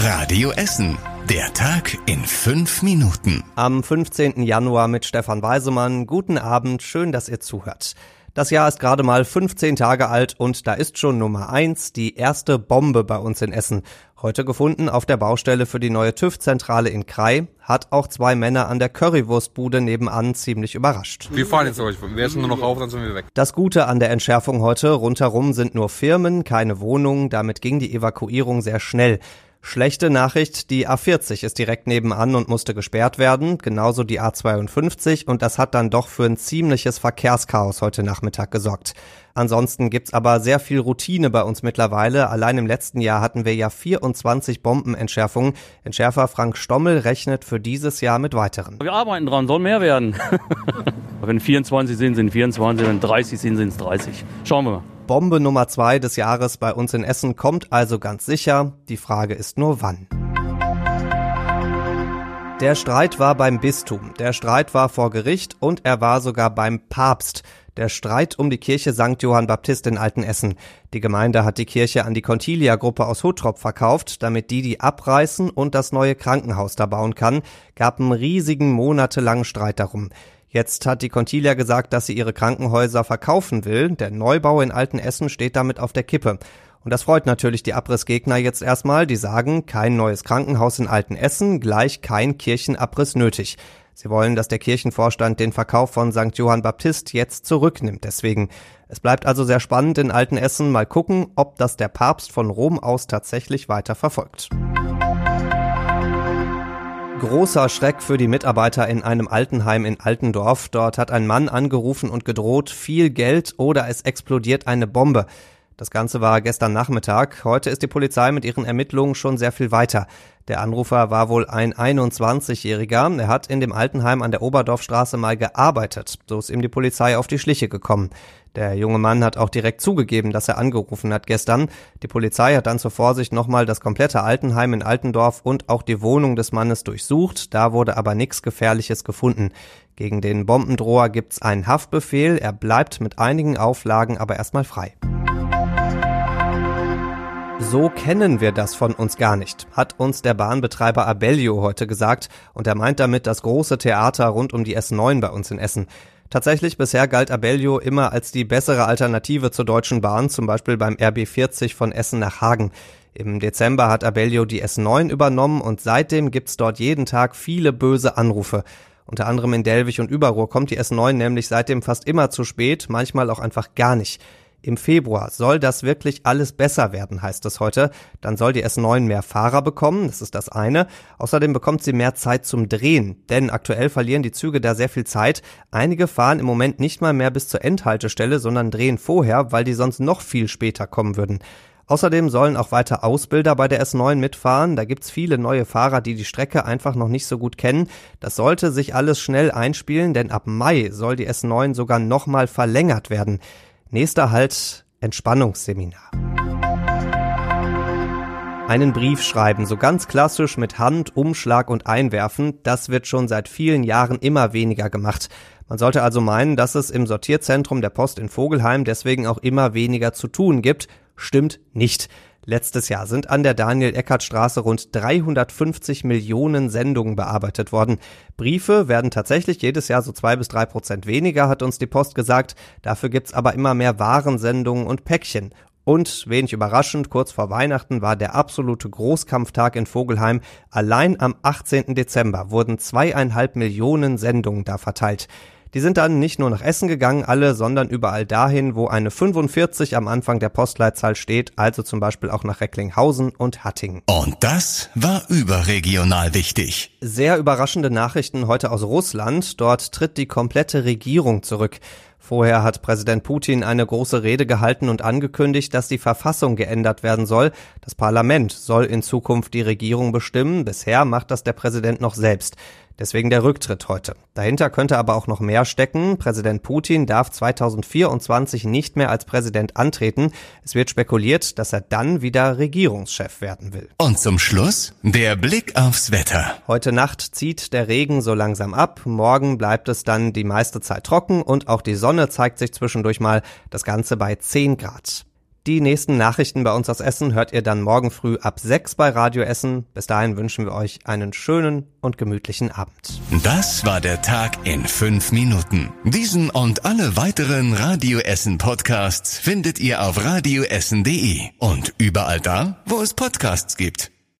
Radio Essen. Der Tag in fünf Minuten. Am 15. Januar mit Stefan Weisemann. Guten Abend, schön, dass ihr zuhört. Das Jahr ist gerade mal 15 Tage alt und da ist schon Nummer eins die erste Bombe bei uns in Essen. Heute gefunden auf der Baustelle für die neue TÜV-Zentrale in Krai, hat auch zwei Männer an der Currywurstbude nebenan ziemlich überrascht. Wir fahren jetzt euch. Wir essen nur noch auf, dann sind wir weg. Das Gute an der Entschärfung heute, rundherum sind nur Firmen, keine Wohnungen, damit ging die Evakuierung sehr schnell. Schlechte Nachricht, die A40 ist direkt nebenan und musste gesperrt werden, genauso die A52 und das hat dann doch für ein ziemliches Verkehrschaos heute Nachmittag gesorgt. Ansonsten gibt's aber sehr viel Routine bei uns mittlerweile. Allein im letzten Jahr hatten wir ja 24 Bombenentschärfungen. Entschärfer Frank Stommel rechnet für dieses Jahr mit weiteren. Wir arbeiten dran, soll mehr werden. wenn 24 sind, sind 24, wenn 30 sind, sind es 30. Schauen wir mal. Bombe Nummer zwei des Jahres bei uns in Essen kommt also ganz sicher. Die Frage ist nur wann. Der Streit war beim Bistum, der Streit war vor Gericht und er war sogar beim Papst. Der Streit um die Kirche St. Johann Baptist in Altenessen. Die Gemeinde hat die Kirche an die Contilia-Gruppe aus Huttrop verkauft, damit die die abreißen und das neue Krankenhaus da bauen kann. Gab einen riesigen monatelangen Streit darum. Jetzt hat die Contilia gesagt, dass sie ihre Krankenhäuser verkaufen will. Der Neubau in Altenessen steht damit auf der Kippe. Und das freut natürlich die Abrissgegner jetzt erstmal. Die sagen, kein neues Krankenhaus in Altenessen, gleich kein Kirchenabriss nötig. Sie wollen, dass der Kirchenvorstand den Verkauf von St. Johann Baptist jetzt zurücknimmt. Deswegen. Es bleibt also sehr spannend in Altenessen. Mal gucken, ob das der Papst von Rom aus tatsächlich weiter verfolgt. Großer Schreck für die Mitarbeiter in einem Altenheim in Altendorf. Dort hat ein Mann angerufen und gedroht, viel Geld oder es explodiert eine Bombe. Das Ganze war gestern Nachmittag. Heute ist die Polizei mit ihren Ermittlungen schon sehr viel weiter. Der Anrufer war wohl ein 21-Jähriger. Er hat in dem Altenheim an der Oberdorfstraße mal gearbeitet. So ist ihm die Polizei auf die Schliche gekommen. Der junge Mann hat auch direkt zugegeben, dass er angerufen hat gestern. Die Polizei hat dann zur Vorsicht nochmal das komplette Altenheim in Altendorf und auch die Wohnung des Mannes durchsucht. Da wurde aber nichts Gefährliches gefunden. Gegen den Bombendroher gibt's einen Haftbefehl. Er bleibt mit einigen Auflagen aber erstmal frei. So kennen wir das von uns gar nicht, hat uns der Bahnbetreiber Abellio heute gesagt und er meint damit das große Theater rund um die S9 bei uns in Essen. Tatsächlich bisher galt Abellio immer als die bessere Alternative zur Deutschen Bahn, zum Beispiel beim RB40 von Essen nach Hagen. Im Dezember hat Abellio die S9 übernommen und seitdem gibt's dort jeden Tag viele böse Anrufe. Unter anderem in Delwig und Überruhr kommt die S9 nämlich seitdem fast immer zu spät, manchmal auch einfach gar nicht. Im Februar soll das wirklich alles besser werden, heißt es heute. Dann soll die S9 mehr Fahrer bekommen, das ist das eine. Außerdem bekommt sie mehr Zeit zum Drehen, denn aktuell verlieren die Züge da sehr viel Zeit. Einige fahren im Moment nicht mal mehr bis zur Endhaltestelle, sondern drehen vorher, weil die sonst noch viel später kommen würden. Außerdem sollen auch weiter Ausbilder bei der S9 mitfahren. Da gibt's viele neue Fahrer, die die Strecke einfach noch nicht so gut kennen. Das sollte sich alles schnell einspielen, denn ab Mai soll die S9 sogar nochmal verlängert werden. Nächster Halt Entspannungsseminar. Einen Brief schreiben, so ganz klassisch mit Hand, Umschlag und Einwerfen, das wird schon seit vielen Jahren immer weniger gemacht. Man sollte also meinen, dass es im Sortierzentrum der Post in Vogelheim deswegen auch immer weniger zu tun gibt. Stimmt nicht. Letztes Jahr sind an der Daniel-Eckert-Straße rund 350 Millionen Sendungen bearbeitet worden. Briefe werden tatsächlich jedes Jahr so zwei bis drei Prozent weniger, hat uns die Post gesagt. Dafür gibt's aber immer mehr Warensendungen und Päckchen. Und wenig überraschend, kurz vor Weihnachten war der absolute Großkampftag in Vogelheim. Allein am 18. Dezember wurden zweieinhalb Millionen Sendungen da verteilt. Die sind dann nicht nur nach Essen gegangen, alle, sondern überall dahin, wo eine 45 am Anfang der Postleitzahl steht, also zum Beispiel auch nach Recklinghausen und Hattingen. Und das war überregional wichtig. Sehr überraschende Nachrichten heute aus Russland. Dort tritt die komplette Regierung zurück. Vorher hat Präsident Putin eine große Rede gehalten und angekündigt, dass die Verfassung geändert werden soll. Das Parlament soll in Zukunft die Regierung bestimmen. Bisher macht das der Präsident noch selbst. Deswegen der Rücktritt heute. Dahinter könnte aber auch noch mehr stecken. Präsident Putin darf 2024 nicht mehr als Präsident antreten. Es wird spekuliert, dass er dann wieder Regierungschef werden will. Und zum Schluss der Blick aufs Wetter. Heute Nacht zieht der Regen so langsam ab. Morgen bleibt es dann die meiste Zeit trocken und auch die Sonne zeigt sich zwischendurch mal. Das Ganze bei 10 Grad. Die nächsten Nachrichten bei uns aus Essen hört ihr dann morgen früh ab 6 bei Radio Essen. Bis dahin wünschen wir euch einen schönen und gemütlichen Abend. Das war der Tag in fünf Minuten. Diesen und alle weiteren Radio Essen Podcasts findet ihr auf radioessen.de und überall da, wo es Podcasts gibt.